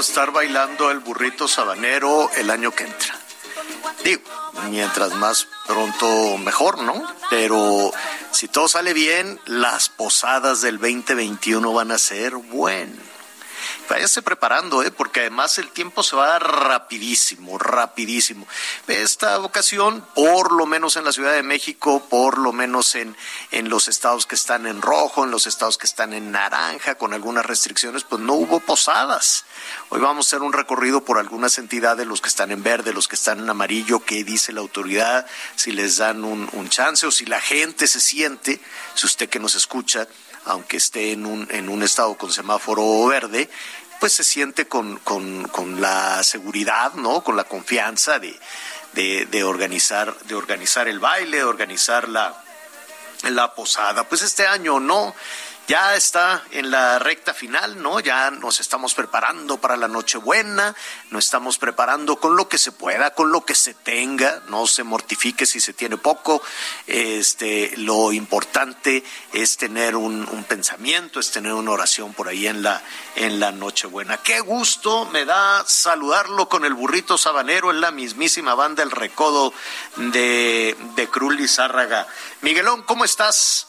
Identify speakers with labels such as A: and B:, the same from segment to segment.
A: estar bailando el burrito sabanero el año que entra. Digo, mientras más pronto mejor, ¿no? Pero si todo sale bien, las posadas del 2021 van a ser buenas. Váyase preparando, ¿eh? porque además el tiempo se va rapidísimo, rapidísimo. Esta ocasión, por lo menos en la Ciudad de México, por lo menos en, en los estados que están en rojo, en los estados que están en naranja, con algunas restricciones, pues no hubo posadas. Hoy vamos a hacer un recorrido por algunas entidades, los que están en verde, los que están en amarillo, qué dice la autoridad, si les dan un, un chance o si la gente se siente, si usted que nos escucha, aunque esté en un, en un estado con semáforo verde, pues se siente con, con, con la seguridad, ¿no? Con la confianza de, de, de organizar, de organizar el baile, de organizar la, la posada. Pues este año no, ya está en la recta final, ¿no? Ya nos estamos preparando para la Nochebuena, nos estamos preparando con lo que se pueda, con lo que se tenga, no se mortifique si se tiene poco. Este, lo importante es tener un, pensamiento, es tener una oración por ahí en la, en la Nochebuena. Qué gusto me da saludarlo con el burrito sabanero en la mismísima banda El Recodo de, de Cruz Lizárraga. Miguelón, ¿cómo estás?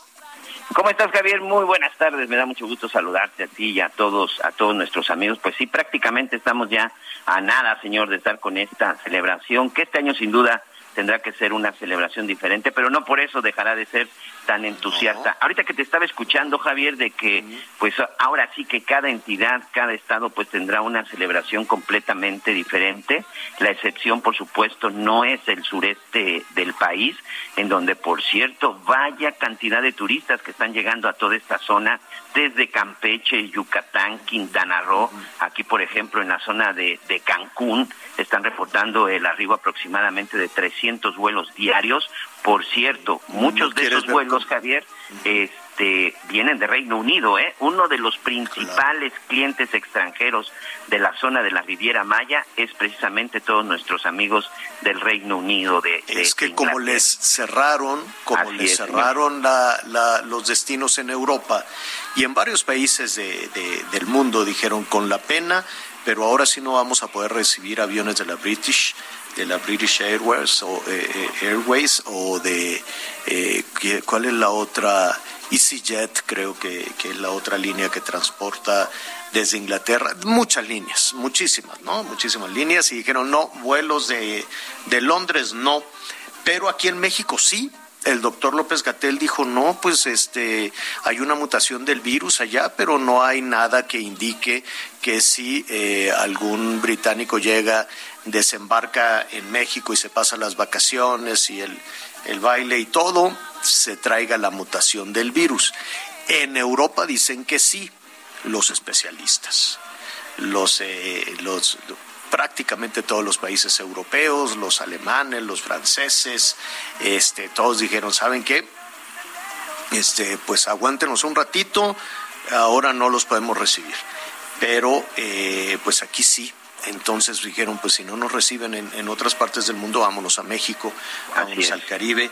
B: ¿Cómo estás, Javier? Muy buenas tardes. Me da mucho gusto saludarte a ti y a todos, a todos nuestros amigos. Pues sí, prácticamente estamos ya a nada, señor, de estar con esta celebración, que este año sin duda tendrá que ser una celebración diferente, pero no por eso dejará de ser tan entusiasta. Ahorita que te estaba escuchando, Javier, de que pues ahora sí que cada entidad, cada estado pues tendrá una celebración completamente diferente. La excepción, por supuesto, no es el sureste del país, en donde, por cierto, vaya cantidad de turistas que están llegando a toda esta zona, desde Campeche, Yucatán, Quintana Roo, aquí, por ejemplo, en la zona de, de Cancún, están reportando el arribo aproximadamente de 300 vuelos diarios. Por cierto, muchos de esos vuelos, Javier, este, vienen de Reino Unido, ¿eh? Uno de los principales clientes extranjeros de la zona de la Riviera Maya es precisamente todos nuestros amigos del Reino Unido. De, de
A: Es que como les cerraron, como
B: Así
A: les
B: es,
A: cerraron la- la- los destinos en Europa y en varios países de- de- del mundo dijeron con la pena, pero ahora sí no vamos a poder recibir aviones de la British, de la British Airways o eh, eh, Airways o de eh, ¿qué- ¿cuál es la otra? EasyJet creo que, que es la otra línea que transporta desde Inglaterra, muchas líneas, muchísimas, ¿no? Muchísimas líneas y dijeron no, vuelos de, de Londres no, pero aquí en México sí. El doctor López Gatel dijo, no, pues este, hay una mutación del virus allá, pero no hay nada que indique que si eh, algún británico llega, desembarca en México y se pasa las vacaciones y el, el baile y todo, se traiga la mutación del virus. En Europa dicen que sí, los especialistas. Los, eh, los, prácticamente todos los países europeos, los alemanes, los franceses, este, todos dijeron, ¿saben qué? Este, pues aguántenos un ratito, ahora no los podemos recibir. Pero eh, pues aquí sí, entonces dijeron, pues si no nos reciben en, en otras partes del mundo, vámonos a México, vámonos al Caribe.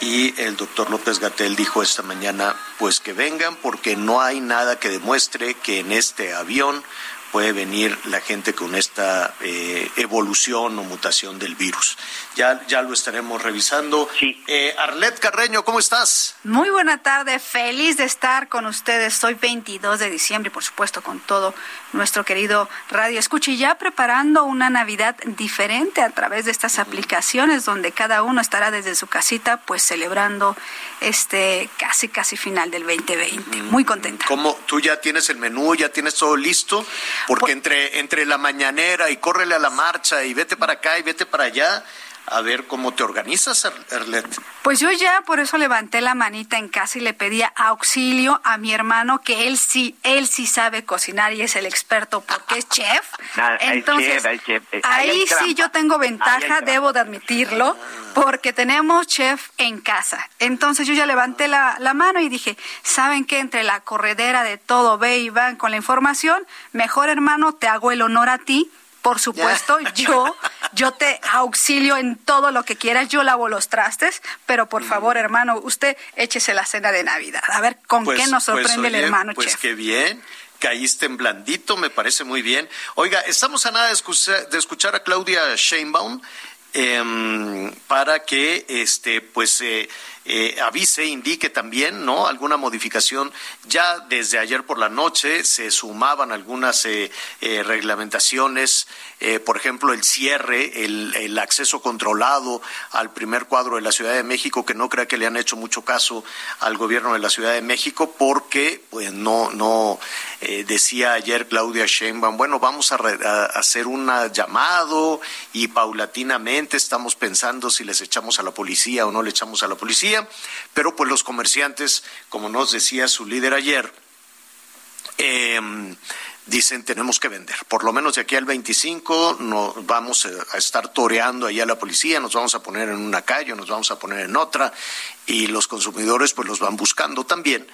A: Y el doctor López Gatel dijo esta mañana, pues que vengan porque no hay nada que demuestre que en este avión puede venir la gente con esta eh, evolución o mutación del virus. Ya, ya lo estaremos revisando.
B: Sí.
A: Eh, Arlet Carreño, ¿cómo estás?
C: Muy buena tarde, feliz de estar con ustedes. Hoy 22 de diciembre y por supuesto con todo nuestro querido Radio Escucha y ya preparando una Navidad diferente a través de estas aplicaciones donde cada uno estará desde su casita pues celebrando este casi casi final del 2020. Muy contenta.
A: ¿Cómo? ¿Tú ya tienes el menú, ya tienes todo listo? Porque
C: Pues-
A: entre, entre la mañanera y córrele a la marcha y vete para acá y vete para allá, a ver cómo te organizas, Ar- Arlet.
C: Pues yo ya por eso levanté la manita en casa y le pedía auxilio a mi hermano que él sí, él sí sabe cocinar y es el experto porque es chef.
B: Ah, hay
C: Entonces,
B: chef, hay chef. Ahí
C: sí yo tengo ventaja, debo de admitirlo, porque tenemos chef en casa. Entonces yo ya levanté la, la mano y dije, ¿saben qué? Entre la corredera de todo, ve y van con la información, mejor hermano, te hago el honor a ti. Por supuesto, yo, yo te auxilio en todo lo que quieras, yo lavo los trastes, pero por favor, hermano, usted échese la cena de Navidad. A ver, ¿con qué nos sorprende el
A: oye,
C: hermano
A: Pues
C: chef?
A: qué bien, caíste en blandito, me parece muy bien. Oiga, estamos a nada de escuchar, de escuchar a Claudia Sheinbaum em, para que este pues eh, eh, avise, indique también, ¿no? Alguna modificación. Ya desde ayer por la noche se sumaban algunas eh, eh, reglamentaciones, eh, por ejemplo, el cierre, el, acceso controlado al primer cuadro de la Ciudad de México, que no crea que le han hecho mucho caso al gobierno de la Ciudad de México, porque pues no, no eh, decía ayer Claudia Sheinbaum, bueno, vamos a, re- a hacer un llamado y paulatinamente estamos pensando si les echamos a la policía o no le echamos a la policía, pero pues los comerciantes, como nos decía su líder ayer, eh, dicen tenemos que vender. Por lo menos de aquí al 25 nos vamos a estar toreando ahí a la policía, nos vamos a poner en una calle, nos vamos a poner en otra y los consumidores pues los van buscando también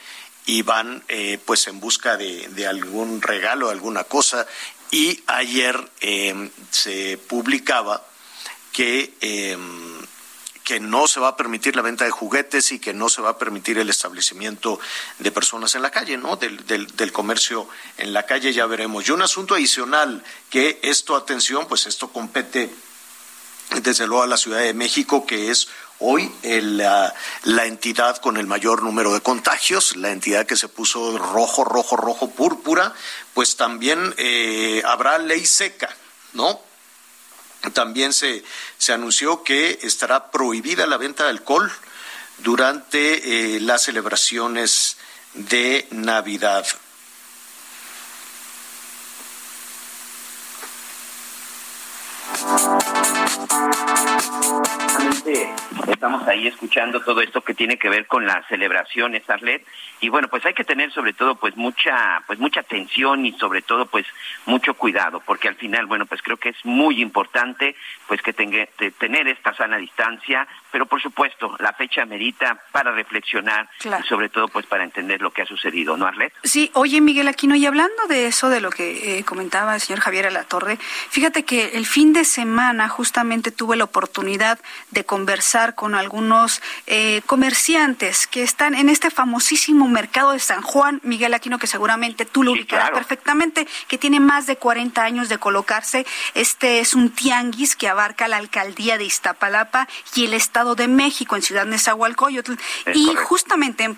A: y van eh, pues en busca de, algún regalo, alguna cosa. Y ayer eh, se publicaba que eh, que no se va a permitir la venta de juguetes y que no se va a permitir el establecimiento de personas en la calle, ¿no? Del, del, comercio en la calle, ya veremos. Y un asunto adicional, que esto, atención, pues esto compete desde luego a la Ciudad de México, que es hoy el, la, la entidad con el mayor número de contagios, la entidad que se puso rojo, rojo, rojo, púrpura, pues también eh, habrá ley seca, ¿no? También se, se anunció que estará prohibida la venta de alcohol durante eh, las celebraciones de Navidad.
B: Estamos ahí escuchando todo esto que tiene que ver con las celebraciones, Arlet, y bueno, pues hay que tener sobre todo pues mucha pues mucha atención y sobre todo pues mucho cuidado, porque al final, bueno, pues creo que es muy importante pues que tenga, tener esta sana distancia, pero por supuesto, la fecha merita para reflexionar
C: Claro.
B: y sobre todo pues para entender lo que ha sucedido, ¿no, Arlet?
C: Sí, oye Miguel Aquino, y hablando de eso, de lo que eh, comentaba el señor Javier Alatorre, fíjate que el fin de semana justamente tuve la oportunidad de conversar con algunos eh, comerciantes que están en este famosísimo mercado de San Juan, Miguel Aquino, que seguramente tú lo
B: Sí,
C: ubicarás
B: claro.
C: perfectamente, que tiene más de 40 años de colocarse. Este es un tianguis que abarca la alcaldía de Iztapalapa y el Estado de México en Ciudad Nezahualcóyotl.
B: Es
C: Y
B: correcto.
C: justamente en, eh,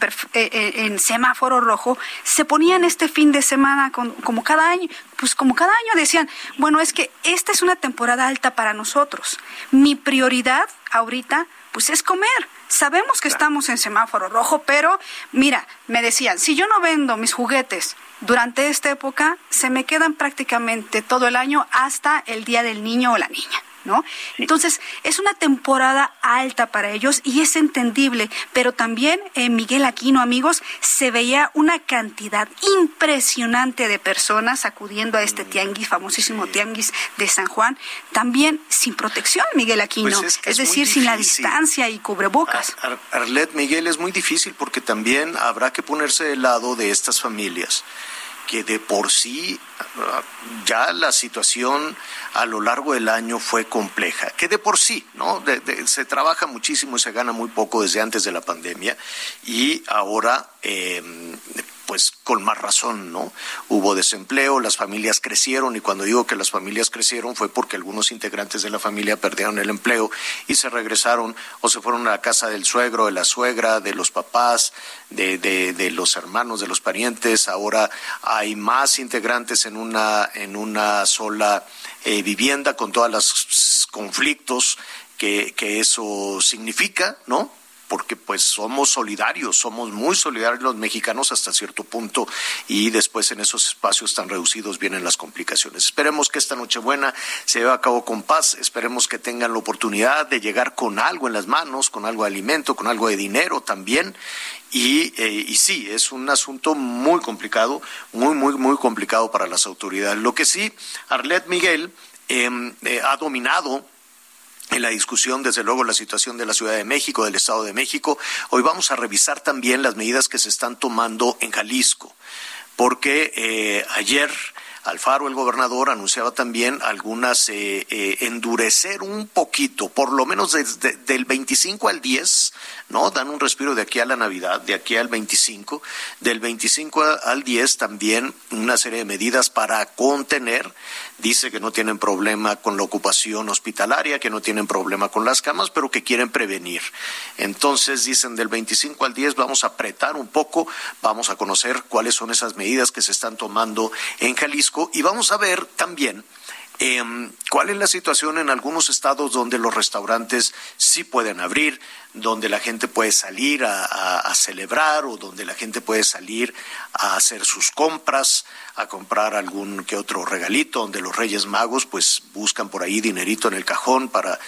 C: eh, en semáforo rojo se ponían este fin de semana con- como cada año, pues como cada año decían, bueno, es que esta es una temporada alta para nosotros. Mi prioridad ahorita pues es comer. Sabemos que estamos en semáforo rojo, pero mira, me decían, si yo no vendo mis juguetes durante esta época, se me quedan prácticamente todo el año hasta el día del niño o la niña. ¿No? Entonces, es una temporada alta para ellos y es entendible, pero también, eh, Miguel Aquino, amigos, se veía una cantidad impresionante de personas acudiendo a este tianguis, famosísimo tianguis de San Juan, también sin protección, Miguel Aquino,
A: Pues es que es
C: decir, sin la distancia y cubrebocas.
A: Ar- Arlet Miguel es muy difícil porque también habrá que ponerse del lado de estas familias que de por sí ya la situación a lo largo del año fue compleja, que de por sí, ¿no? se trabaja muchísimo y se gana muy poco desde antes de la pandemia y ahora eh, pues con más razón, ¿no? Hubo desempleo, las familias crecieron y cuando digo que las familias crecieron fue porque algunos integrantes de la familia perdieron el empleo y se regresaron o se fueron a la casa del suegro, de la suegra, de los papás, de, de, los hermanos, de los parientes. Ahora hay más integrantes en una, en una sola eh, vivienda con todos los conflictos que, que eso significa, ¿no? Porque pues somos solidarios, somos muy solidarios los mexicanos hasta cierto punto y después en esos espacios tan reducidos vienen las complicaciones. Esperemos que esta Nochebuena se lleve a cabo con paz, esperemos que tengan la oportunidad de llegar con algo en las manos, con algo de alimento, con algo de dinero también y, eh, sí, es un asunto muy complicado, muy, muy, muy complicado para las autoridades. Lo que sí, Arlet Miguel em, eh, ha dominado en la discusión, desde luego, la situación de la Ciudad de México, del Estado de México. Hoy vamos a revisar también las medidas que se están tomando en Jalisco, porque eh, ayer Alfaro, el gobernador, anunciaba también algunas eh, eh, endurecer un poquito, por lo menos desde del 25 al 10, ¿no? Dan un respiro de aquí a la Navidad, de aquí al 25, del 25 al 10 también una serie de medidas para contener. Dice que no tienen problema con la ocupación hospitalaria, que no tienen problema con las camas, pero que quieren prevenir. Entonces dicen del 25 al 10 vamos a apretar un poco, vamos a conocer cuáles son esas medidas que se están tomando en Jalisco y vamos a ver también em, cuál es la situación en algunos estados donde los restaurantes sí pueden abrir, donde la gente puede salir a, celebrar o donde la gente puede salir a hacer sus compras, a comprar algún que otro regalito, donde los Reyes Magos pues buscan por ahí dinerito en el cajón para,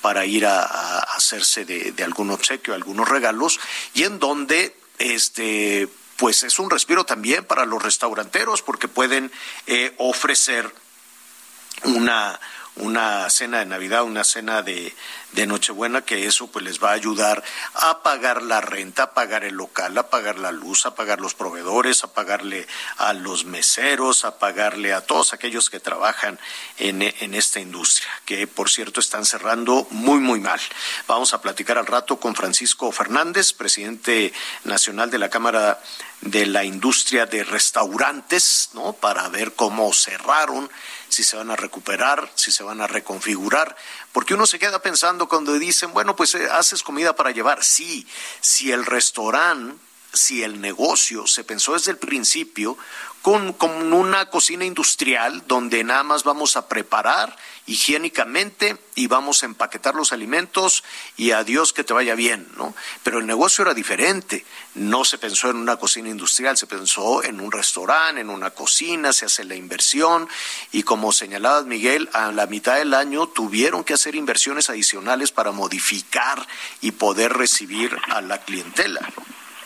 A: para ir a, hacerse de, de algún obsequio, algunos regalos, y en donde este pues es un respiro también para los restauranteros porque pueden eh, ofrecer una, una cena de Navidad, una cena de, de Nochebuena, que eso pues les va a ayudar a pagar la renta, a pagar el local, a pagar la luz, a pagar los proveedores, a pagarle a los meseros, a pagarle a todos aquellos que trabajan en, en esta industria, que por cierto están cerrando muy, muy mal. Vamos a platicar al rato con Francisco Fernández, presidente nacional de la Cámara de la Industria de Restaurantes, ¿no? Para ver cómo cerraron, si se van a recuperar, si se van a reconfigurar, porque uno se queda pensando cuando dicen, bueno, pues eh, haces comida para llevar. Sí, si el restaurante, si el negocio se pensó desde el principio con, con, una cocina industrial donde nada más vamos a preparar higiénicamente y vamos a empaquetar los alimentos y a Dios que te vaya bien, ¿no? Pero el negocio era diferente. No se pensó en una cocina industrial, se pensó en un restaurante, en una cocina, se hace la inversión y como señalabas Miguel, a la mitad del año tuvieron que hacer inversiones adicionales para modificar y poder recibir a la clientela.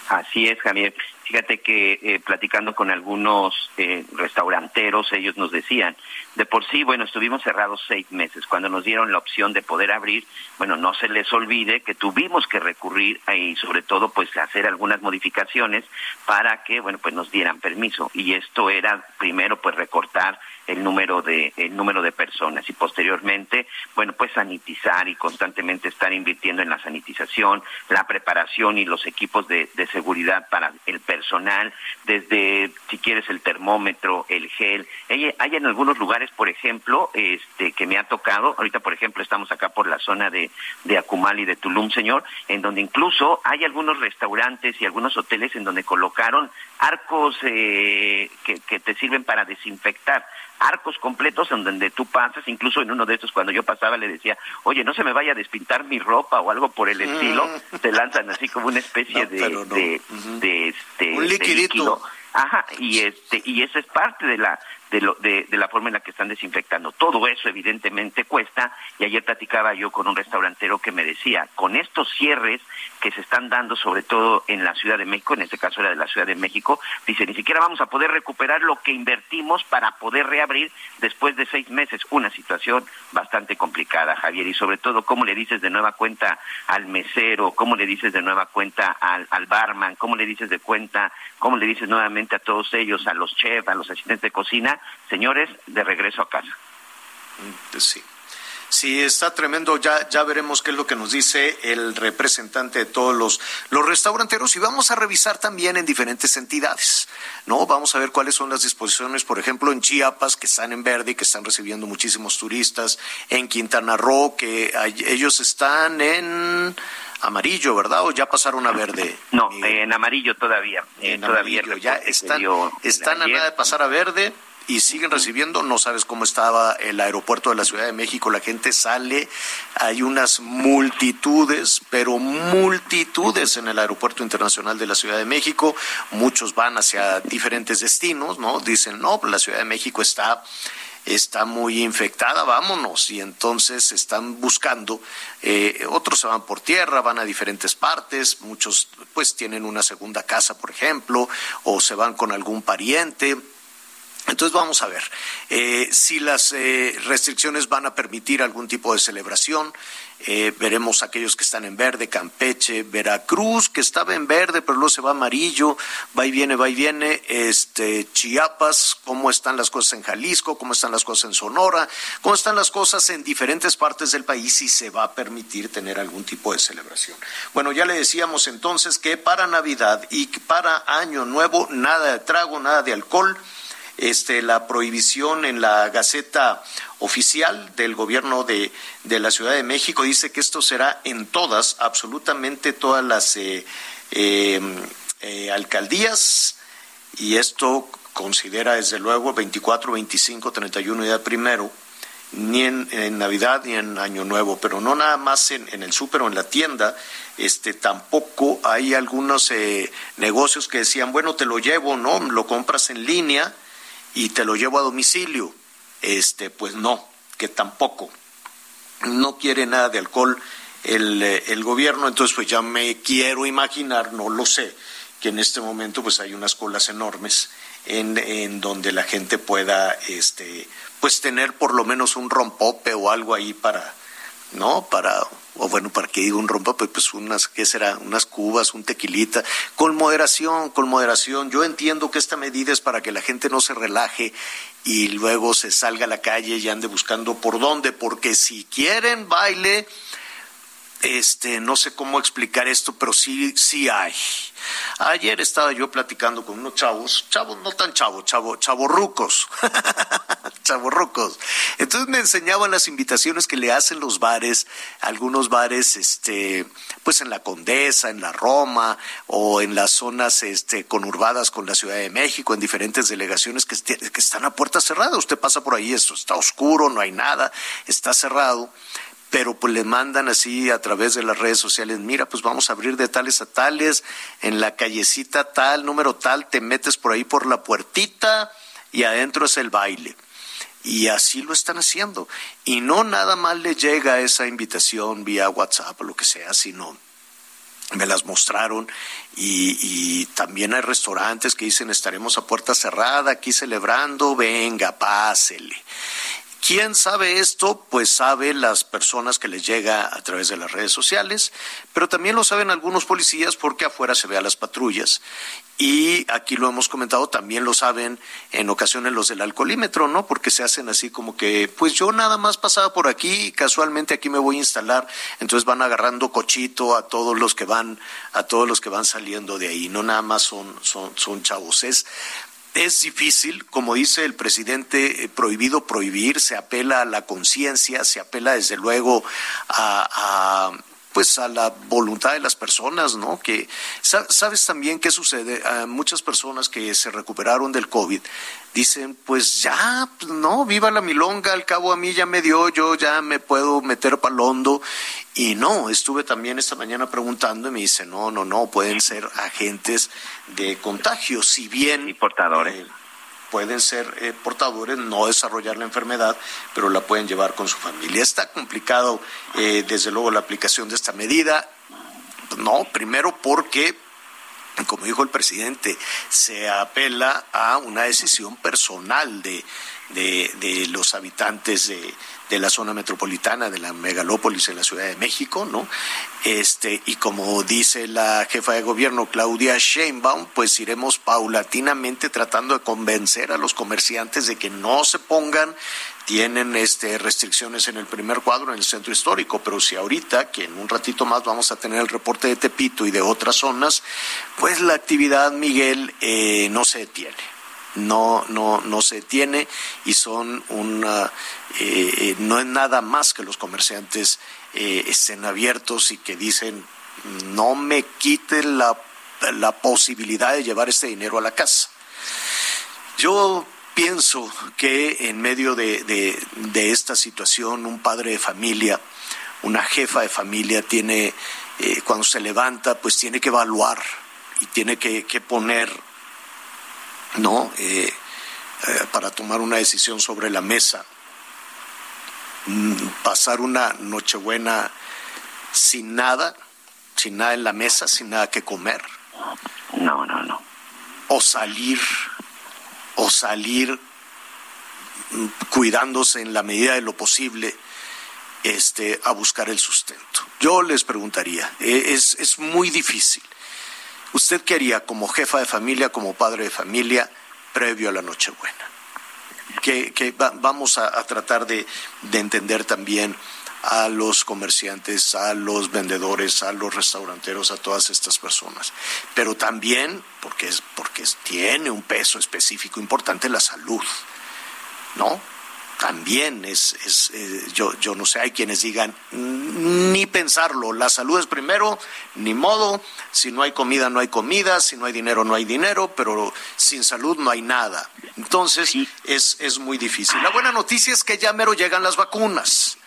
B: Así es, Javier. Fíjate que eh, platicando con algunos eh, restauranteros, ellos nos decían, de por sí, bueno, estuvimos cerrados seis meses. Cuando nos dieron la opción de poder abrir, bueno, no se les olvide que tuvimos que recurrir y sobre todo, pues, hacer algunas modificaciones para que, bueno, pues nos dieran permiso. Y esto era, primero, pues, recortar el número de el número de personas. Y posteriormente bueno pues sanitizar y constantemente estar invirtiendo en la sanitización la preparación y los equipos de, de seguridad para el personal desde si quieres el termómetro el gel. Hay, hay en algunos lugares por ejemplo este que me ha tocado ahorita por ejemplo estamos acá por la zona de de y de Tulum señor en donde incluso hay algunos restaurantes y algunos hoteles en donde colocaron arcos eh, que te sirven para desinfectar arcos completos en donde tú pasas, incluso en uno de estos cuando yo pasaba le decía, oye, no se me vaya a despintar mi ropa o algo por el estilo, te lanzan así como una especie de, de, este,
A: Un liquidito.
B: Ajá, y este y eso es parte de la de, lo, de, de, la forma en la que están desinfectando. Todo eso evidentemente cuesta y ayer platicaba yo con un restaurantero que me decía, con estos cierres que se están dando sobre todo en la Ciudad de México, en este caso era de la Ciudad de México, dice, ni siquiera vamos a poder recuperar lo que invertimos para poder reabrir después de seis meses. Una situación bastante complicada, Javier, y sobre todo, ¿cómo le dices de nueva cuenta al mesero? ¿Cómo le dices de nueva cuenta al, al barman? ¿Cómo le dices de cuenta? ¿Cómo le dices nuevamente a todos ellos, a los chefs, a los asistentes de cocina? Señores, de regreso a casa.
A: Sí. Sí, está tremendo. Ya, ya veremos qué es lo que nos dice el representante de todos los, los restauranteros y vamos a revisar también en diferentes entidades, ¿no? Vamos a ver cuáles son las disposiciones, por ejemplo, en Chiapas, que están en verde y que están recibiendo muchísimos turistas, en Quintana Roo, que ellos están en amarillo, ¿verdad? ¿O ya pasaron a verde?
B: No, en amarillo todavía.
A: En todavía amarillo, ya están, están a nada de pasar a verde y siguen recibiendo. No sabes cómo estaba el aeropuerto de la Ciudad de México. La gente sale, hay unas multitudes, pero multitudes en el aeropuerto internacional de la Ciudad de México. Muchos van hacia diferentes destinos, ¿no? Dicen, no, la Ciudad de México está está muy infectada, vámonos. Y entonces están buscando, eh, otros se van por tierra, van a diferentes partes, muchos pues tienen una segunda casa, por ejemplo, o se van con algún pariente entonces vamos a ver eh, si las eh, restricciones van a permitir algún tipo de celebración. Eh, veremos aquellos que están en verde, Campeche, Veracruz, que estaba en verde, pero luego se va amarillo, va y viene, va y viene, este, Chiapas, cómo están las cosas en Jalisco, cómo están las cosas en Sonora, cómo están las cosas en diferentes partes del país y se va a permitir tener algún tipo de celebración. Bueno, ya le decíamos entonces que para Navidad y para Año Nuevo, nada de trago, nada de alcohol este, la prohibición en la Gaceta Oficial del Gobierno de, la Ciudad de México. Dice que esto será en todas, absolutamente todas las eh, em, eh, alcaldías y esto considera desde luego 24, 25, 31 y día primero ni en, Navidad ni en Año Nuevo, pero no nada más en, en el súper o en la tienda, este tampoco hay algunos eh, negocios que decían, bueno, te lo llevo, ¿no? Lo compras en línea y te lo llevo a domicilio. Este, pues no, que tampoco. No quiere nada de alcohol el, eh, el gobierno, entonces pues ya me quiero imaginar, no lo sé, que en este momento pues hay unas colas enormes en, en donde la gente pueda este pues tener por lo menos un rompope o algo ahí para no para o bueno, para que diga un rompa, pues, pues unas, ¿qué será? Unas cubas, un tequilita, con moderación, con moderación. Yo entiendo que esta medida es para que la gente no se relaje y luego se salga a la calle y ande buscando por dónde, porque si quieren baile, este, no sé cómo explicar esto, pero sí, sí hay. Ayer estaba yo platicando con unos chavos, chavos no tan chavos, chavo, chavorrucos, chavorrucos. Entonces me enseñaban las invitaciones que le hacen los bares, algunos bares, este, pues en la Condesa, en la Roma o en las zonas, este, conurbadas con la Ciudad de México, en diferentes delegaciones que, que están a puerta cerrada. Usted pasa por ahí, esto está oscuro, no hay nada, está cerrado pero pues le mandan así a través de las redes sociales, mira, pues vamos a abrir de tales a tales, en la callecita tal, número tal, te metes por ahí por la puertita y adentro es el baile. Y así lo están haciendo. Y no nada más le llega esa invitación vía WhatsApp o lo que sea, sino me las mostraron y, y, también hay restaurantes que dicen estaremos a puerta cerrada aquí celebrando, venga, pásele. ¿Quién sabe esto? Pues sabe las personas que les llega a través de las redes sociales, pero también lo saben algunos policías porque afuera se ve a las patrullas. Y aquí lo hemos comentado, también lo saben en ocasiones los del alcoholímetro, ¿no? Porque se hacen así como que, pues yo nada más pasaba por aquí, casualmente aquí me voy a instalar, entonces van agarrando cochito a todos los que van, a todos los que van saliendo de ahí, no nada más son, son, son chavos. Es, es difícil, como dice el presidente, eh, prohibido prohibir, se apela a la conciencia, se apela desde luego a, pues a la voluntad de las personas, ¿no? Que sabes también qué sucede, a muchas personas que se recuperaron del COVID dicen, pues ya, pues no, viva la milonga, al cabo a mí ya me dio, yo ya me puedo meter palondo. Y no, estuve también esta mañana preguntando y me dice, no, no, no, pueden ser agentes de contagio, si bien...
B: Y portadores. Eh,
A: pueden ser eh, portadores, no desarrollar la enfermedad, pero la pueden llevar con su familia. Está complicado, eh, desde luego, la aplicación de esta medida. No, primero porque como dijo el presidente, se apela a una decisión personal de, de, los habitantes de, de, la zona metropolitana, de la megalópolis en la Ciudad de México, ¿no? Este, y como dice la jefa de gobierno, Claudia Sheinbaum, pues iremos paulatinamente tratando de convencer a los comerciantes de que no se pongan tienen este, restricciones en el primer cuadro en el centro histórico, pero si ahorita, que en un ratito más vamos a tener el reporte de Tepito y de otras zonas, pues la actividad, Miguel, eh, no se detiene. No, no, no se detiene y son una, eh, eh, no es nada más que los comerciantes estén abiertos y que dicen no me quiten la, la posibilidad de llevar este dinero a la casa. Yo pienso que en medio de, esta situación un padre de familia, una jefa de familia tiene, eh, cuando se levanta, pues tiene que evaluar y tiene que, poner, ¿no? Eh, eh, para tomar una decisión sobre la mesa. Mm, pasar una nochebuena sin nada, sin nada en la mesa, sin nada que comer.
B: No, no, no.
A: O salir o salir cuidándose en la medida de lo posible este, a buscar el sustento. Yo les preguntaría, e, es, es muy difícil. ¿Usted qué haría como jefa de familia, como padre de familia, previo a la Nochebuena? Que, que vamos a, a tratar de, de entender también a los comerciantes, a los vendedores, a los restauranteros, a todas estas personas. Pero también, porque, es, porque tiene un peso específico importante, la salud, ¿no? También es, es eh, yo, yo no sé, hay quienes digan, ni pensarlo, la salud es primero, ni modo, si no hay comida no hay comida, si no hay dinero no hay dinero, pero sin salud no hay nada. Entonces es, es muy difícil. La buena noticia es que ya mero llegan las vacunas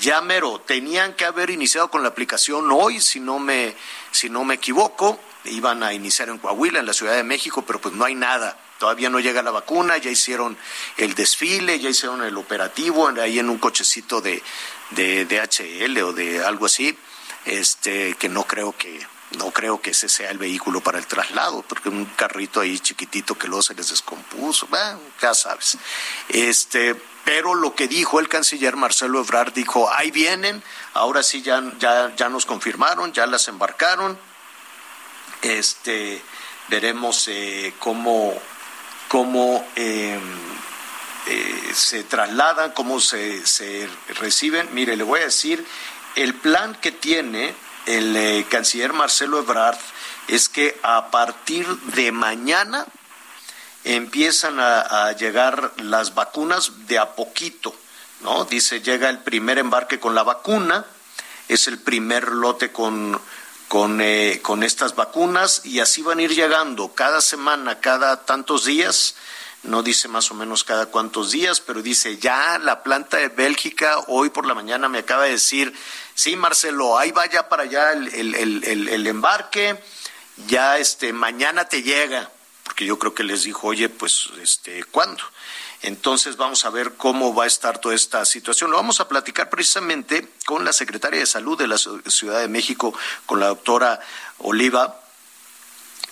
A: ya mero, tenían que haber iniciado con la aplicación hoy, si no me, si no me equivoco, iban a iniciar en Coahuila, en la Ciudad de México, pero pues no hay nada. Todavía no llega la vacuna, ya hicieron el desfile, ya hicieron el operativo ahí en un cochecito de, de DHL o de algo así, este, que no creo que, no creo que ese sea el vehículo para el traslado, porque un carrito ahí chiquitito que luego se les descompuso, bueno, ya sabes. Este, pero lo que dijo el canciller Marcelo Ebrard dijo, ahí vienen, ahora sí ya, ya, ya nos confirmaron, ya las embarcaron, este, veremos eh, cómo, cómo em, eh, se trasladan, cómo se, se reciben. Mire, le voy a decir, el plan que tiene el eh, canciller Marcelo Ebrard es que a partir de mañana empiezan a, llegar las vacunas de a poquito, ¿no? Dice, llega el primer embarque con la vacuna, es el primer lote con, con, eh, con estas vacunas y así van a ir llegando cada semana, cada tantos días. No dice más o menos cada cuántos días, pero dice ya la planta de Bélgica hoy por la mañana me acaba de decir, sí Marcelo, ahí vaya para allá el, el, embarque, ya este mañana te llega, porque yo creo que les dijo, oye, pues este, ¿cuándo? Entonces vamos a ver cómo va a estar toda esta situación. Lo vamos a platicar precisamente con la secretaria de Salud de la Ciudad de México, con la doctora Oliva,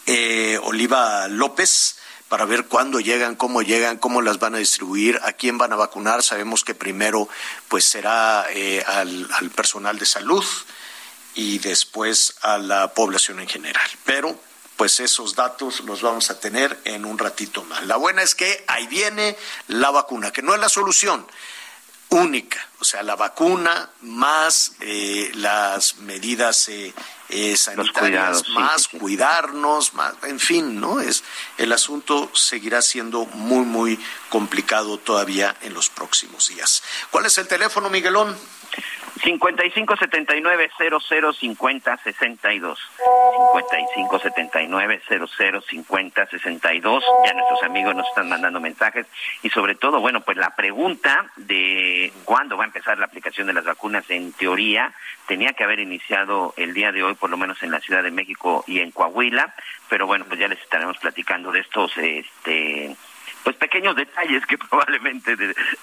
A: eh, Oliva López para ver cuándo llegan, cómo llegan, cómo las van a distribuir, a quién van a vacunar. Sabemos que primero pues será eh, al, al personal de salud y después a la población en general. Pero pues esos datos los vamos a tener en un ratito más. La buena es que ahí viene la vacuna, que no es la solución única, o sea, la vacuna más eh, las medidas eh, eh, sanitarias, más cuidarnos, más, en fin, ¿no? Es el asunto seguirá siendo muy muy complicado todavía en los próximos días. ¿Cuál es el teléfono, Miguelón?
B: 5579-0050-62. 5579-0050-62. Ya nuestros amigos nos están mandando mensajes y sobre todo, bueno, pues la pregunta de cuándo va a empezar la aplicación de las vacunas, en teoría, tenía que haber iniciado el día de hoy, por lo menos en la Ciudad de México y en Coahuila, pero bueno, pues ya les estaremos platicando de estos, este, pues pequeños detalles que probablemente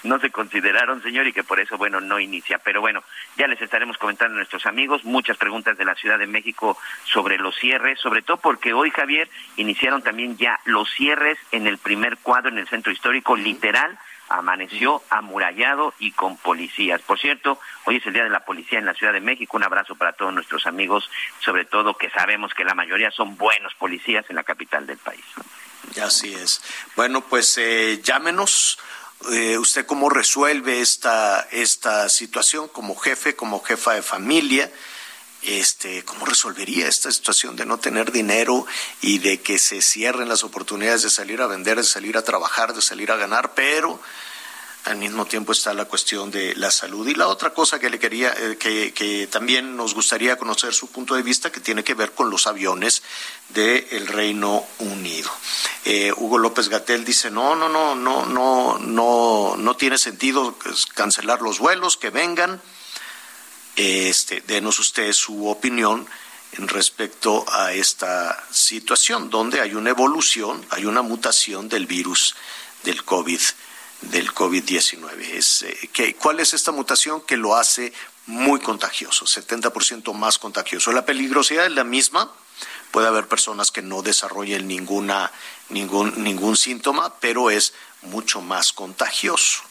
B: no se consideraron, señor, y que por eso, bueno, no inicia. Pero bueno, ya les estaremos comentando a nuestros amigos muchas preguntas de la Ciudad de México sobre los cierres, sobre todo porque hoy, Javier, iniciaron también ya los cierres en el primer cuadro en el centro histórico, literal, amaneció amurallado y con policías. Por cierto, hoy es el Día de la Policía en la Ciudad de México. Un abrazo para todos nuestros amigos, sobre todo que sabemos que la mayoría son buenos policías en la capital del país.
A: Así es. Bueno, pues eh, llámenos. Eh, ¿Usted cómo resuelve esta, esta situación como jefe, como jefa de familia? Este, ¿Cómo resolvería esta situación de no tener dinero y de que se cierren las oportunidades de salir a vender, de salir a trabajar, de salir a ganar? Pero al mismo tiempo está la cuestión de la salud. Y la otra cosa que le quería, eh, que, también nos gustaría conocer su punto de vista, que tiene que ver con los aviones del Reino Unido. Eh, Hugo López Gatel dice no, no, no, no, no, no, no tiene sentido cancelar los vuelos, que vengan. Este, denos usted su opinión en respecto a esta situación, donde hay una evolución, hay una mutación del virus del COVID del COVID-19. Es, eh, ¿Cuál es esta mutación que lo hace muy contagioso, 70% más contagioso? La peligrosidad es la misma. Puede haber personas que no desarrollen ninguna, ningún, ningún síntoma, pero es mucho más contagioso.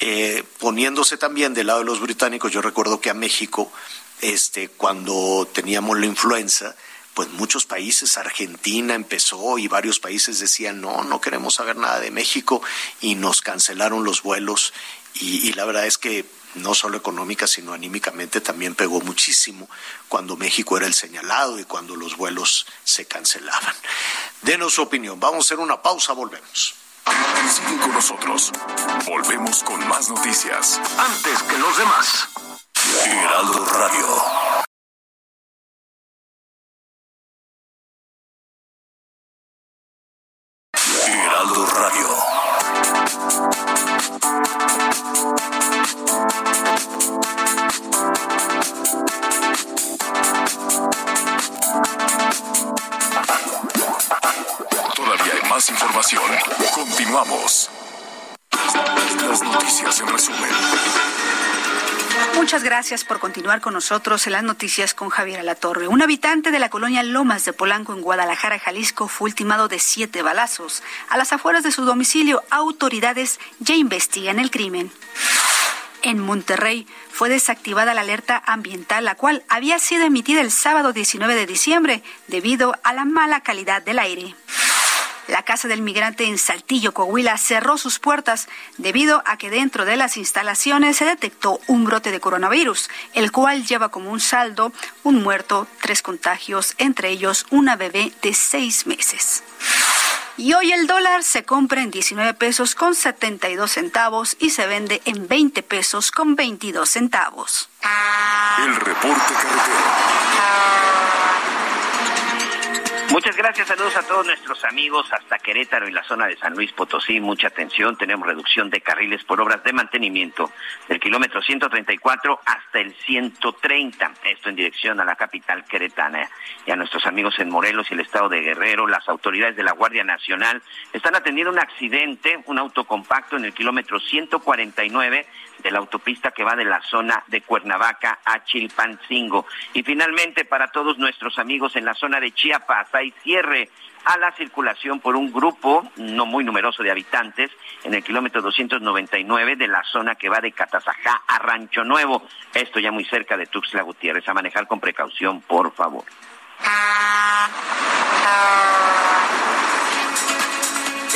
A: Eh, poniéndose también del lado de los británicos, yo recuerdo que a México, este, cuando teníamos la influenza, pues muchos países, Argentina empezó y varios países decían, no, no queremos saber nada de México y nos cancelaron los vuelos y, la verdad es que no solo económica, sino anímicamente también pegó muchísimo cuando México era el señalado y cuando los vuelos se cancelaban. Denos su opinión. Vamos a hacer una pausa, volvemos.
D: Sigue con nosotros. Volvemos con más noticias.
E: Antes que los demás.
D: Heraldo. Radio.
C: Gracias por continuar con nosotros en las noticias con Javier Alatorre. Un habitante de la colonia Lomas de Polanco en Guadalajara, Jalisco, fue ultimado de siete balazos. A las afueras de su domicilio, autoridades ya investigan el crimen. En Monterrey fue desactivada la alerta ambiental, la cual había sido emitida el sábado 19 de diciembre debido a la mala calidad del aire. La Casa del Migrante en Saltillo, Coahuila, cerró sus puertas debido a que dentro de las instalaciones se detectó un brote de coronavirus, el cual lleva como un saldo un muerto, tres contagios, entre ellos una bebé de seis meses. Y hoy el dólar se compra en 19 pesos con 72 centavos y se vende en 20 pesos con 22 centavos.
D: El reporte carretero.
B: Muchas gracias, saludos a todos nuestros amigos hasta Querétaro y la zona de San Luis Potosí. Mucha atención, tenemos reducción de carriles por obras de mantenimiento del kilómetro 134 hasta el 130. Esto en dirección a la capital queretana. Y a nuestros amigos en Morelos y el estado de Guerrero, las autoridades de la Guardia Nacional están atendiendo un accidente, un auto compacto en el kilómetro 149 de la autopista que va de la zona de Cuernavaca a Chilpancingo. Y finalmente, para todos nuestros amigos en la zona de Chiapas, hay cierre a la circulación por un grupo no muy numeroso de habitantes en el kilómetro 299 de la zona que va de Catazajá a Rancho Nuevo. Esto ya muy cerca de Tuxtla Gutiérrez. A manejar con precaución, por favor.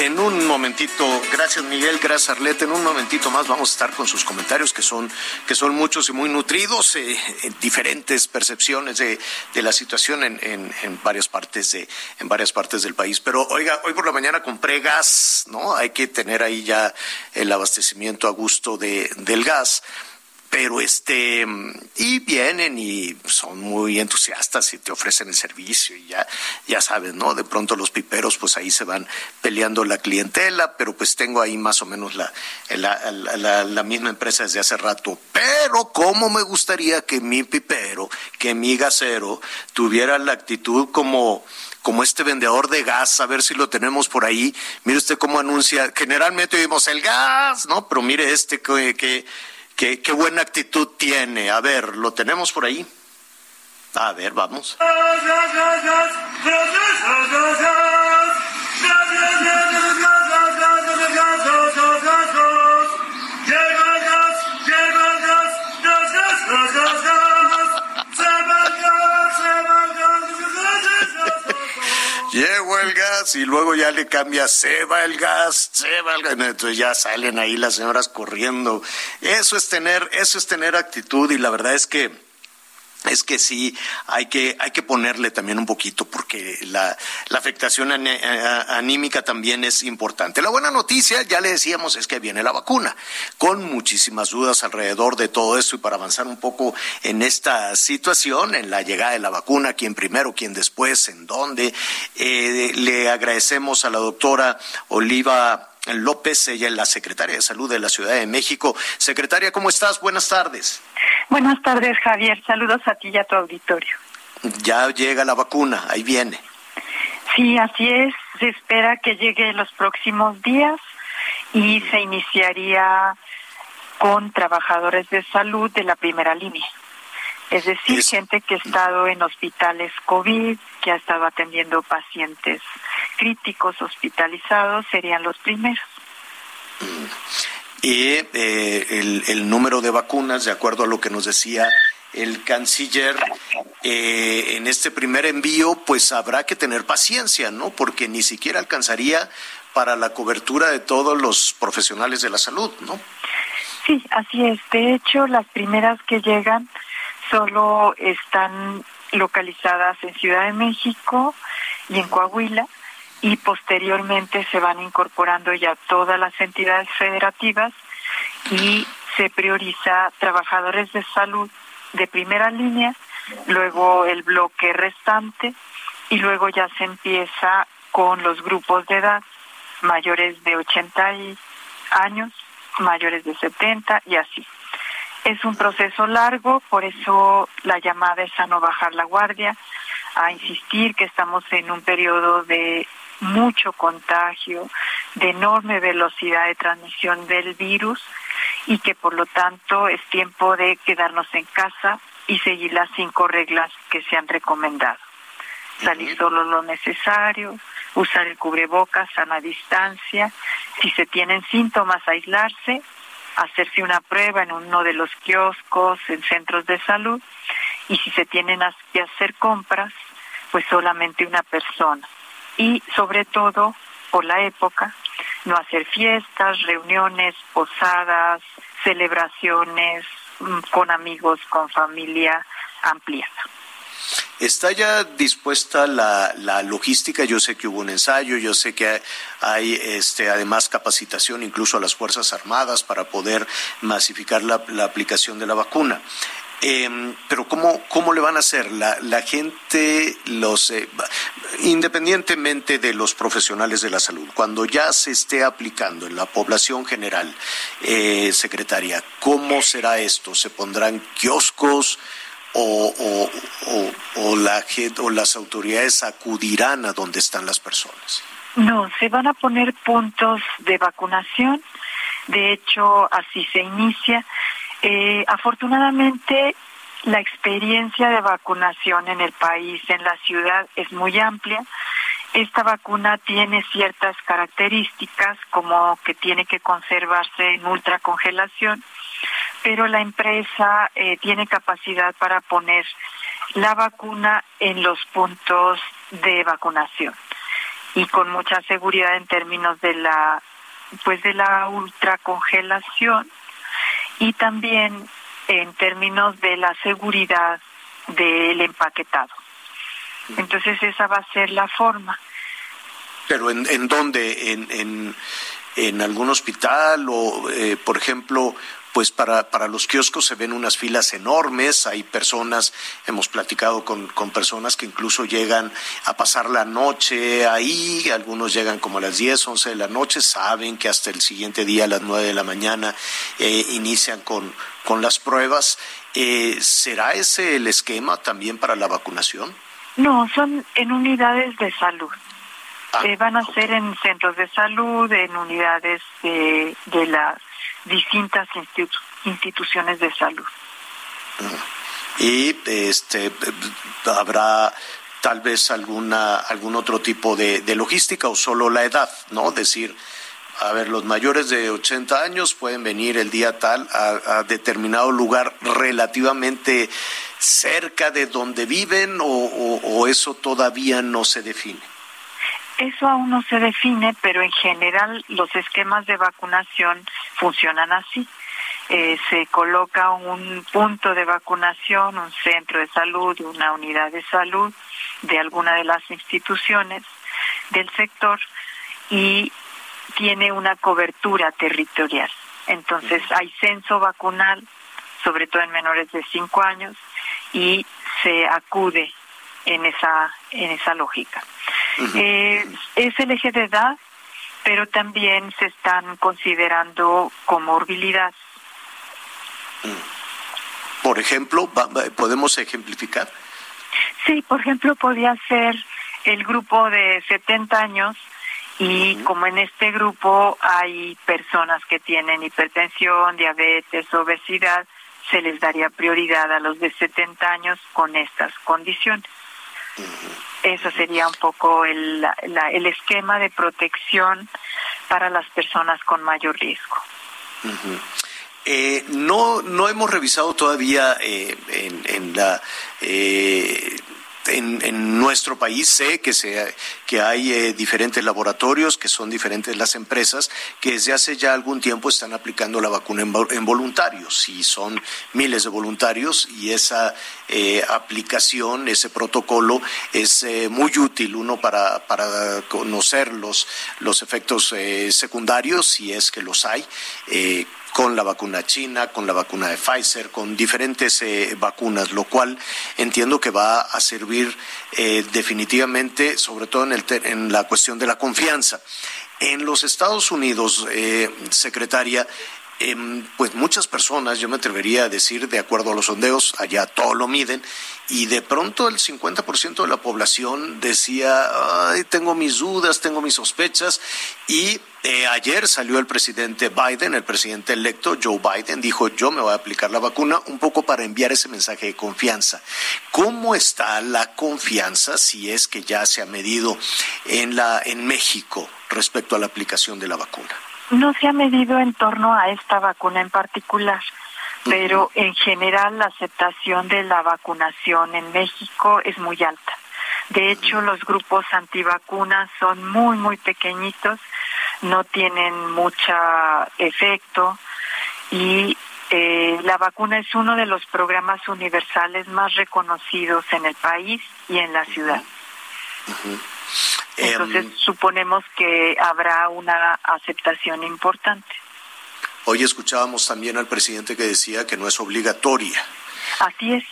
A: En un momentito, gracias Miguel, gracias Arleta, en un momentito más vamos a estar con sus comentarios que son, que son muchos y muy nutridos, eh, diferentes percepciones de, la situación en, en, varias partes de, en varias partes del país. Pero oiga, hoy por la mañana compré gas, ¿no? Hay que tener ahí ya el abastecimiento a gusto de, del gas pero este y vienen y son muy entusiastas y te ofrecen el servicio y ya ya sabes no de pronto los piperos pues ahí se van peleando la clientela pero pues tengo ahí más o menos la la, la, misma empresa desde hace rato pero cómo me gustaría que mi pipero que mi gasero tuviera la actitud como como este vendedor de gas, a ver si lo tenemos por ahí. Mire usted cómo anuncia, generalmente oímos el gas, ¿no? Pero mire este que, que Qué, qué buena actitud tiene. A ver, ¿lo tenemos por ahí? A ver, vamos. Llegó el gas y luego ya le cambia, se va el gas, se va el gas. Entonces ya salen ahí las señoras corriendo. Eso es tener, eso es tener actitud y la verdad es que es que sí hay que hay que ponerle también un poquito porque la, afectación anímica también es importante. La buena noticia, ya le decíamos, es que viene la vacuna, con muchísimas dudas alrededor de todo esto y para avanzar un poco en esta situación, en la llegada de la vacuna, quién primero, quién después, en dónde, eh, le agradecemos a la doctora Oliva López, ella es la secretaria de Salud de la Ciudad de México. Secretaria, ¿cómo estás? Buenas tardes.
F: Buenas tardes, Javier. Saludos a ti y a tu auditorio.
A: Ya llega la vacuna, ahí viene.
F: Sí, así es. Se espera que llegue en los próximos días y se iniciaría con trabajadores de salud de la primera línea. Es decir, gente que ha estado en hospitales COVID, que ha estado atendiendo pacientes críticos hospitalizados, serían los primeros.
A: Y eh, el, el, número de vacunas, de acuerdo a lo que nos decía el canciller, eh, en este primer envío, pues habrá que tener paciencia, ¿no? Porque ni siquiera alcanzaría para la cobertura de todos los profesionales de la salud, ¿no?
F: Sí, así es. De hecho, las primeras que llegan solo están localizadas en Ciudad de México y en Coahuila y posteriormente se van incorporando ya todas las entidades federativas y se prioriza trabajadores de salud de primera línea, luego el bloque restante y luego ya se empieza con los grupos de edad mayores de 80 años, mayores de 70 y así. Es un proceso largo, por eso la llamada es a no bajar la guardia, a insistir que estamos en un periodo de mucho contagio, de enorme velocidad de transmisión del virus y que por lo tanto es tiempo de quedarnos en casa y seguir las cinco reglas que se han recomendado. Salir solo lo necesario, usar el cubrebocas, a distancia, si se tienen síntomas, aislarse, hacerse una prueba en uno de los kioscos, en centros de salud, y si se tienen que hacer compras, pues solamente una persona. Y sobre todo, por la época, no hacer fiestas, reuniones, posadas, celebraciones mm, con amigos, con familia ampliada.
A: ¿Está ya dispuesta la, la, logística? Yo sé que hubo un ensayo, yo sé que hay este, además capacitación incluso a las Fuerzas Armadas para poder masificar la, la aplicación de la vacuna. Eh, pero ¿cómo, ¿cómo le van a hacer? La, la gente, los, eh, independientemente de los profesionales de la salud, cuando ya se esté aplicando en la población general, eh, secretaria, ¿cómo será esto? ¿Se pondrán kioscos? O, o, o, o, la, o las autoridades acudirán a donde están las personas?
F: No, se van a poner puntos de vacunación. De hecho, así se inicia. Eh, afortunadamente, la experiencia de vacunación en el país, en la ciudad, es muy amplia. Esta vacuna tiene ciertas características como que tiene que conservarse en ultracongelación, pero la empresa eh, tiene capacidad para poner la vacuna en los puntos de vacunación y con mucha seguridad en términos de la pues de la ultracongelación y también en términos de la seguridad del empaquetado. Entonces esa va a ser la forma.
A: ¿Pero en, en dónde? ¿En, en, en algún hospital o, eh, por ejemplo, pues para, para los kioscos se ven unas filas enormes, hay personas, hemos platicado con, con personas que incluso llegan a pasar la noche ahí, algunos llegan como a las 10, 11 de la noche, saben que hasta el siguiente día a las 9 de la mañana eh, inician con, con las pruebas. Eh, ¿Será ese el esquema también para la vacunación?
F: No, son en unidades de salud.
A: Ah,
F: Eh, van a
A: ok.
F: ser en centros de salud, en unidades de, de las distintas institu- instituciones de salud.
A: y este habrá tal vez alguna algún otro tipo de, logística o solo la edad, ¿no? Decir, a ver, los mayores de 80 años pueden venir el día tal a, determinado lugar relativamente cerca de donde viven o- o eso todavía no se define.
F: Eso aún no se define, pero en general los esquemas de vacunación funcionan así. Eh, se coloca un punto de vacunación, un centro de salud, una unidad de salud de alguna de las instituciones del sector y tiene una cobertura territorial. Entonces hay censo vacunal, sobre todo en menores de 5 años, y se acude en esa, en esa lógica. Eh, es el eje de edad, pero también se están considerando comorbilidades.
A: Por ejemplo, podemos ejemplificar.
F: Sí, por ejemplo, podía ser el grupo de 70 años y como en este grupo hay personas que tienen hipertensión, diabetes, obesidad, se les daría prioridad a los de 70 años con estas condiciones. Eso sería un poco el, la- el esquema de protección para las personas con mayor riesgo.
A: Eh, no, no hemos revisado todavía eh, en, en la eh, en, en nuestro país sé que se que hay eh, diferentes laboratorios que son diferentes las empresas que desde hace ya algún tiempo están aplicando la vacuna en, vo- en voluntarios y son miles de voluntarios y esa eh, aplicación ese protocolo es eh, muy útil uno para para conocer los los efectos eh, secundarios si es que los hay eh, con la vacuna china, con la vacuna de Pfizer, con diferentes eh, vacunas, lo cual entiendo que va a servir eh, definitivamente, sobre todo en, el en la cuestión de la confianza. En los Estados Unidos, eh, secretaria, em, pues muchas personas, yo me atrevería a decir, de acuerdo a los sondeos, allá todo lo miden, y de pronto el 50% de la población decía, Ay, tengo mis dudas, tengo mis sospechas, y eh, ayer salió el presidente Biden, el presidente electo Joe Biden, dijo, yo me voy a aplicar la vacuna, un poco para enviar ese mensaje de confianza. ¿Cómo está la confianza si es que ya se ha medido en, la, en México respecto a la aplicación de la vacuna?
F: No se ha medido en torno a esta vacuna en particular, pero en general la aceptación de la vacunación en México es muy alta. De hecho, los grupos antivacunas son muy, muy pequeñitos, no tienen mucho efecto y eh, la vacuna es uno de los programas universales más reconocidos en el país y en la ciudad. Entonces,
A: Em,
F: suponemos que habrá una aceptación importante.
A: hoy escuchábamos también al presidente que decía que no es obligatoria.
F: Así es.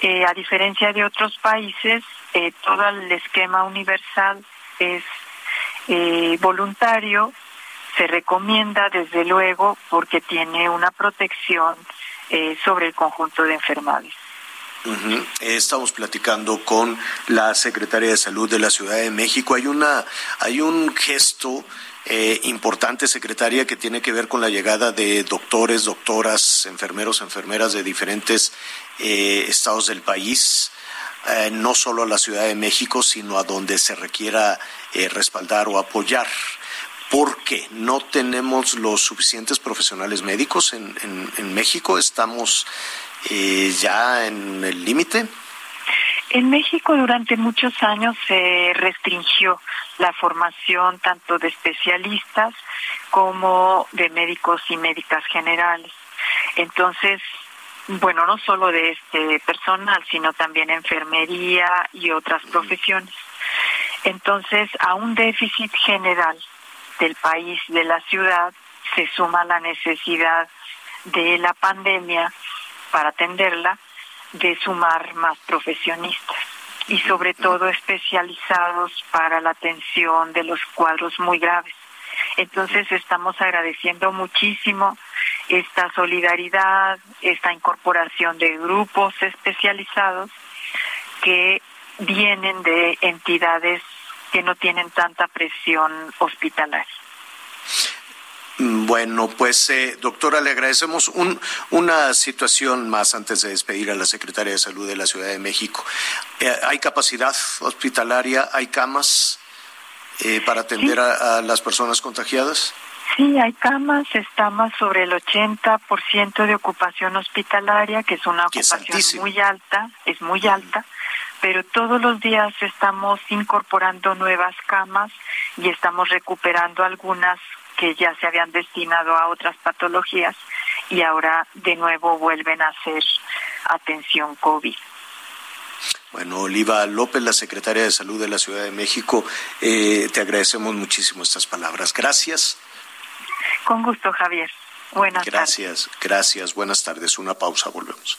F: Eh, a diferencia de otros países, eh, todo el esquema universal es eh, voluntario, se recomienda desde luego porque tiene una protección eh, sobre el conjunto de enfermedades.
A: Eh, Estamos platicando con la secretaria de Salud de la Ciudad de México. Hay una, hay un gesto eh, importante, secretaria, que tiene que ver con la llegada de doctores, doctoras, enfermeros, enfermeras de diferentes eh, estados del país. eh, no solo a la Ciudad de México, sino a donde se requiera respaldar o apoyar. ¿Por qué? ¿No tenemos los suficientes profesionales médicos en, en, en México? ¿Estamos eh, ya en el límite?
F: En México durante muchos años se restringió la formación tanto de especialistas como de médicos y médicas generales. Entonces, bueno, no solo de este personal, sino también enfermería y otras profesiones. Entonces, a un déficit general del país, de la ciudad, se suma la necesidad de la pandemia para atenderla, de sumar más profesionistas y sobre todo especializados para la atención de los cuadros muy graves. Entonces estamos agradeciendo muchísimo esta solidaridad, esta incorporación de grupos especializados que vienen de entidades que no tienen tanta presión hospitalaria.
A: Bueno, pues eh, doctora, le agradecemos un, una situación más antes de despedir a la secretaria de Salud de la Ciudad de México. Eh, ¿Hay capacidad hospitalaria? ¿Hay camas eh, para atender a, a, las personas contagiadas?
F: Sí, hay camas. Estamos sobre el 80% de ocupación hospitalaria, que es una ocupación es muy alta, es muy alta pero todos los días estamos incorporando nuevas camas y estamos recuperando algunas que ya se habían destinado a otras patologías y ahora de nuevo vuelven a hacer atención COVID.
A: Bueno, Oliva López, la secretaria de Salud de la Ciudad de México, eh, te agradecemos muchísimo estas palabras. Gracias.
F: Con gusto, Javier. Buenas
A: gracias,
F: tardes.
A: Gracias, buenas tardes. Una pausa, volvemos.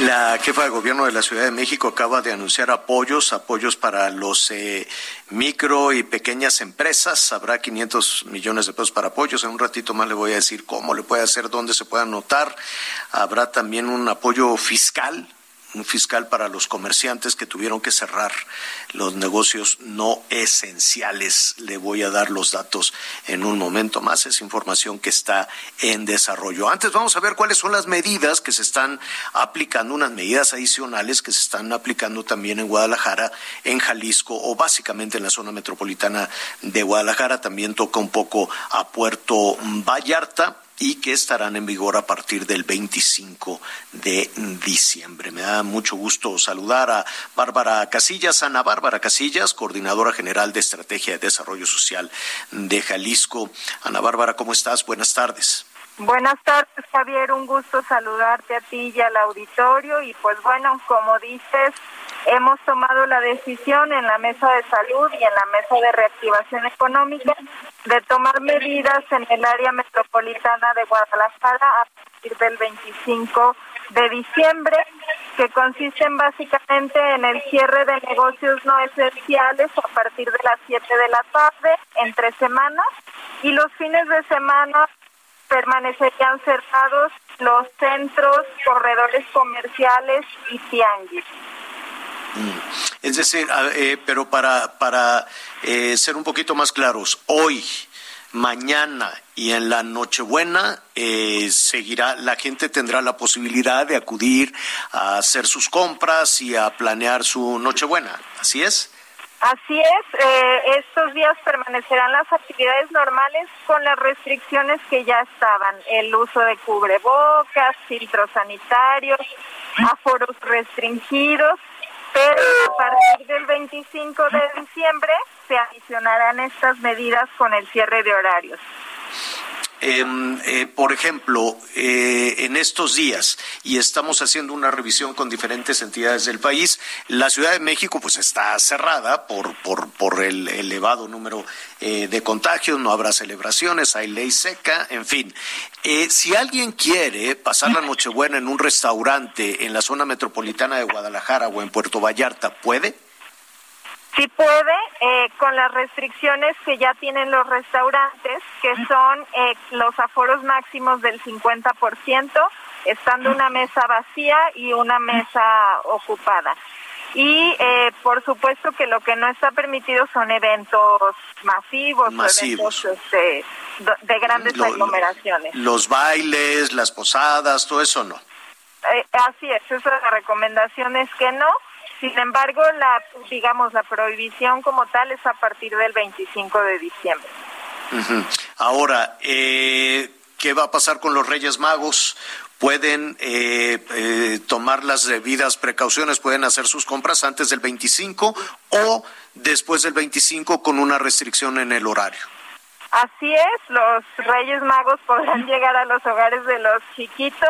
A: La jefa de gobierno de la Ciudad de México acaba de anunciar apoyos, apoyos para los eh, micro y pequeñas empresas. Habrá 500 millones de pesos para apoyos. En un ratito más le voy a decir cómo le puede hacer, dónde se puede anotar. Habrá también un apoyo fiscal un fiscal para los comerciantes que tuvieron que cerrar los negocios no esenciales. Le voy a dar los datos en un momento más. Es información que está en desarrollo. Antes vamos a ver cuáles son las medidas que se están aplicando, unas medidas adicionales que se están aplicando también en Guadalajara, en Jalisco o básicamente en la zona metropolitana de Guadalajara. También toca un poco a Puerto Vallarta y que estarán en vigor a partir del 25 de diciembre. Me da mucho gusto saludar a Bárbara Casillas, Ana Bárbara Casillas, coordinadora general de Estrategia de Desarrollo Social de Jalisco. Ana Bárbara, ¿cómo estás? Buenas tardes.
G: Buenas tardes, Javier. Un gusto saludarte a ti y al auditorio. Y pues bueno, como dices, hemos tomado la decisión en la mesa de salud y en la mesa de reactivación económica de tomar medidas en el área metropolitana de Guadalajara a partir del 25 de diciembre, que consisten básicamente en el cierre de negocios no esenciales a partir de las 7 de la tarde, entre semanas, y los fines de semana permanecerían cerrados los centros, corredores comerciales y tianguis.
A: Es decir, eh, pero para, para eh, ser un poquito más claros, hoy, mañana y en la Nochebuena eh, seguirá, la gente tendrá la posibilidad de acudir a hacer sus compras y a planear su Nochebuena. ¿Así es?
G: Así es, eh, estos días permanecerán las actividades normales con las restricciones que ya estaban, el uso de cubrebocas, filtros sanitarios, aforos restringidos pero a partir del 25 de diciembre se adicionarán estas medidas con el cierre de horarios.
A: Em, eh, por ejemplo, eh, en estos días, y estamos haciendo una revisión con diferentes entidades del país, la Ciudad de México pues está cerrada por, por, por el elevado número eh, de contagios, no habrá celebraciones, hay ley seca, en fin. si alguien quiere pasar la Nochebuena en un restaurante en la zona metropolitana de Guadalajara o en Puerto Vallarta, ¿puede?
G: Sí puede, eh, con las restricciones que ya tienen los restaurantes, que son eh, los aforos máximos del 50%, estando una mesa vacía y una mesa ocupada. Y eh, por supuesto que lo que no está permitido son eventos masivos,
A: masivos.
G: eventos este, de grandes aglomeraciones.
A: Los bailes, las posadas, todo eso no.
G: así es, esa recomendación es que no sin embargo, la digamos la prohibición como tal es a partir del 25 de diciembre.
A: Ahora, eh, ¿qué va a pasar con los Reyes Magos? pueden eh, eh, tomar las debidas precauciones, pueden hacer sus compras antes del 25 o después del 25 con una restricción en el horario.
G: Así es, los Reyes Magos podrán llegar a los hogares de los chiquitos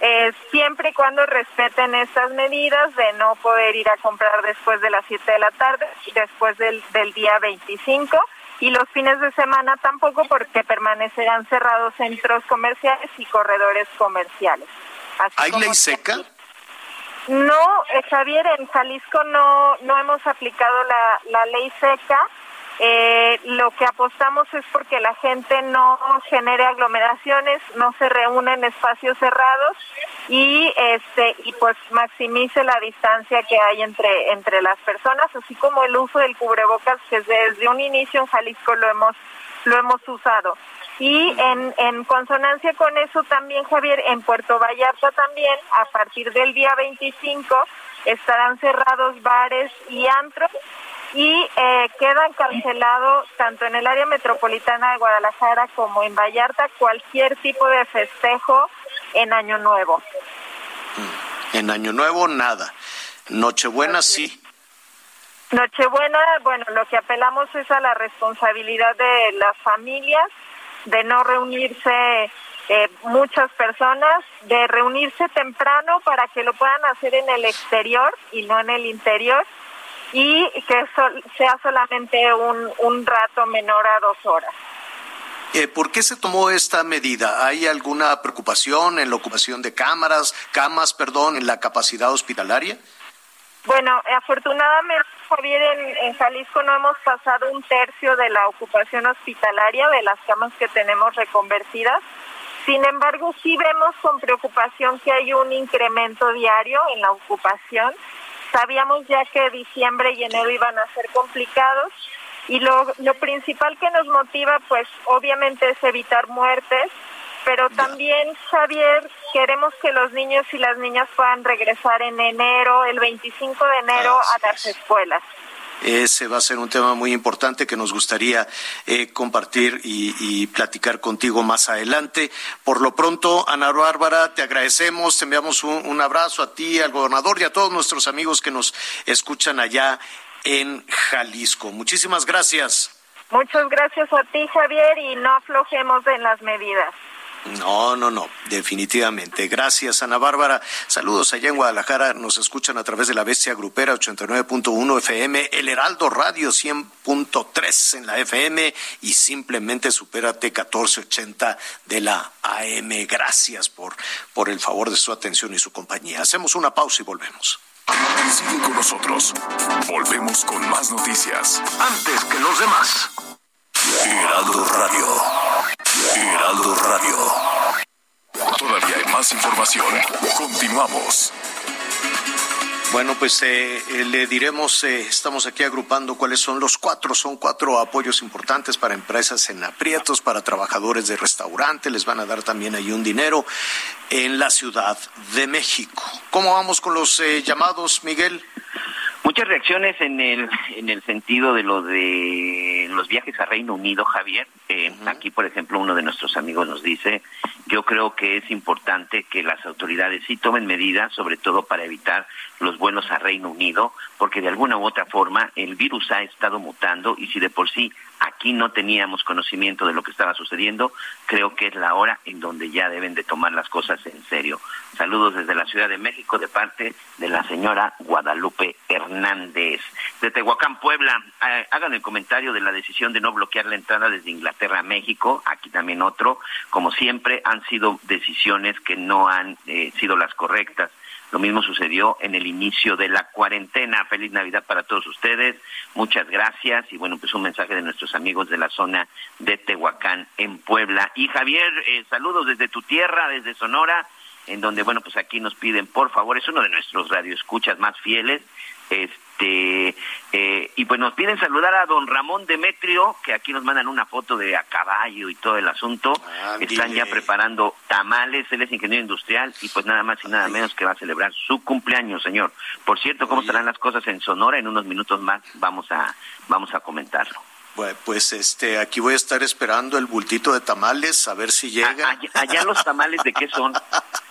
G: eh, siempre y cuando respeten estas medidas de no poder ir a comprar después de las 7 de la tarde y después del, del día 25 y los fines de semana tampoco porque permanecerán cerrados centros comerciales y corredores comerciales.
A: ¿Hay ley seca?
G: No, eh, Javier, en Jalisco no, no hemos aplicado la, la ley seca. Eh, lo que apostamos es porque la gente no genere aglomeraciones, no se reúne en espacios cerrados y este y pues maximice la distancia que hay entre entre las personas, así como el uso del cubrebocas que desde un inicio en Jalisco lo hemos lo hemos usado. Y en, en consonancia con eso también, Javier, en Puerto Vallarta también, a partir del día 25, estarán cerrados bares y antros y eh, quedan cancelados tanto en el área metropolitana de Guadalajara como en Vallarta cualquier tipo de festejo en Año Nuevo.
A: Mm. En Año Nuevo nada. Nochebuena sí.
G: Nochebuena, bueno, lo que apelamos es a la responsabilidad de las familias, de no reunirse eh, muchas personas, de reunirse temprano para que lo puedan hacer en el exterior y no en el interior y que sea solamente un, un rato menor a dos horas.
A: Eh, ¿Por qué se tomó esta medida? ¿Hay alguna preocupación en la ocupación de cámaras, camas, perdón, en la capacidad hospitalaria?
G: Bueno, afortunadamente, Javier, en, en, Jalisco no hemos pasado un tercio de la ocupación hospitalaria de las camas que tenemos reconvertidas. Sin embargo, sí vemos con preocupación que hay un incremento diario en la ocupación Sabíamos ya que diciembre y enero iban a ser complicados y lo, lo principal que nos motiva pues obviamente es evitar muertes, pero también Javier queremos que los niños y las niñas puedan regresar en enero, el 25 de enero a las escuelas.
A: Ese va a ser un tema muy importante que nos gustaría eh, compartir y, platicar contigo más adelante. Por lo pronto, Ana Bárbara, te agradecemos, te enviamos un, un abrazo a ti, al gobernador y a todos nuestros amigos que nos escuchan allá en Jalisco. Muchísimas gracias.
G: Muchas gracias a ti, Javier, y no aflojemos en las medidas.
A: No, no, no, definitivamente. Gracias, Ana Bárbara. Saludos allá en Guadalajara. Nos escuchan a través de la Bestia Grupera 89.1 FM, El Heraldo Radio 100.3 en la FM y simplemente supérate 1480 de la AM. Gracias por, por el favor de su atención y su compañía. Hacemos una pausa y volvemos.
D: Sigue con nosotros. Volvemos con más noticias. Antes que los demás. Heraldo Radio. Heraldo Radio. Todavía hay más información. Continuamos.
A: Bueno, pues eh, eh, le diremos, eh, estamos aquí agrupando cuáles son los cuatro, son cuatro apoyos importantes para empresas en aprietos, para trabajadores de restaurante, les van a dar también ahí un dinero en la Ciudad de México. ¿Cómo vamos con los llamados, Miguel?
B: Muchas reacciones en el, en el sentido de lo de los viajes a Reino Unido, Javier. Eh, aquí, por ejemplo, uno de nuestros amigos nos dice, yo creo que es importante que las autoridades sí tomen medidas, sobre todo para evitar los vuelos a Reino Unido, porque de alguna u otra forma el virus ha estado mutando y si de por sí aquí no teníamos conocimiento de lo que estaba sucediendo, creo que es la hora en donde ya deben de tomar las cosas en serio. Saludos desde la Ciudad de México de parte de la señora Guadalupe Hernández. De Tehuacán, Puebla, eh, hagan el comentario de la decisión de no bloquear la entrada desde Inglaterra a México. Aquí también otro. Como siempre, han sido decisiones que no han eh, sido las correctas. Lo mismo sucedió en el inicio de la cuarentena. Feliz Navidad para todos ustedes. Muchas gracias. Y bueno, pues un mensaje de nuestros amigos de la zona de Tehuacán en Puebla. Y Javier, eh, saludos desde tu tierra, desde Sonora, en donde, bueno, pues aquí nos piden, por favor, es uno de nuestros radioescuchas más fieles. Este, este eh, y pues nos piden saludar a don Ramón Demetrio que aquí nos mandan una foto de a caballo y todo el asunto. Ah, están ya preparando tamales él es ingeniero industrial y pues nada más y nada menos que va a celebrar su cumpleaños señor. Por cierto cómo estarán las cosas en Sonora en unos minutos más vamos a vamos a comentarlo.
A: Bueno, pues este, aquí voy a estar esperando el bultito de tamales, a ver si llega.
B: allá los tamales de qué son?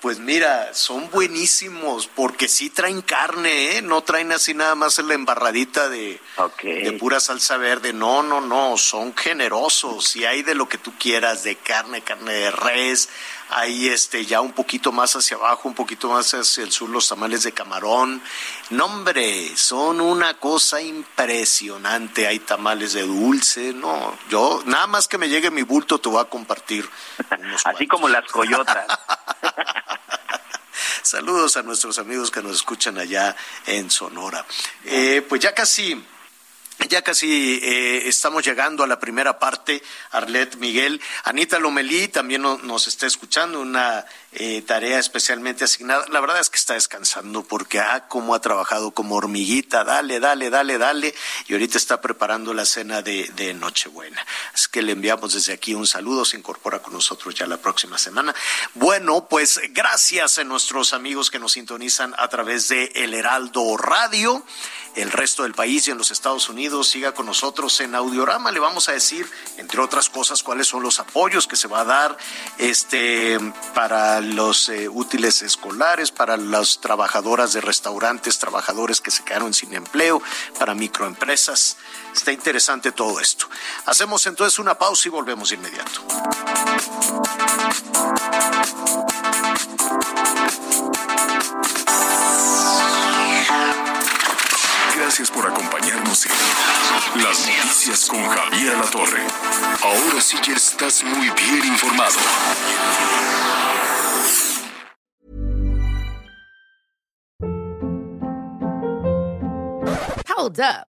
A: Pues mira, son buenísimos porque sí traen carne, ¿eh? No traen así nada más la embarradita de, de pura salsa verde. No, no, no, son generosos y hay de lo que tú quieras, de carne, carne de res, hay este ya un poquito más hacia abajo, un poquito más hacia el sur los tamales de camarón. No, hombre, son una cosa impresionante. Hay tamales de dulce, no, yo nada más que me llegue mi bulto te voy a compartir.
B: Así como las coyotas.
A: Saludos a nuestros amigos que nos escuchan allá en Sonora. Eh, pues ya casi ya casi eh, estamos llegando a la primera parte, Arlet Miguel. Anita Lomelí también nos está escuchando, una eh, tarea especialmente asignada. La verdad es que está descansando porque, ah, cómo ha trabajado como hormiguita, dale, dale, dale, dale. Y ahorita está preparando la cena de, de Nochebuena. Así que le enviamos desde aquí un saludo, se incorpora con nosotros ya la próxima semana. Bueno, pues gracias a nuestros amigos que nos sintonizan a través de El Heraldo Radio el resto del país y en los Estados Unidos. Siga con nosotros en Audiorama. Le vamos a decir, entre otras cosas, cuáles son los apoyos que se va a dar este, para los eh, útiles escolares, para las trabajadoras de restaurantes, trabajadores que se quedaron sin empleo, para microempresas. Está interesante todo esto. Hacemos entonces una pausa y volvemos de inmediato.
D: Gracias por acompañarnos en Las Noticias con Javier La Torre. Ahora sí ya estás muy bien informado.
H: Hold up.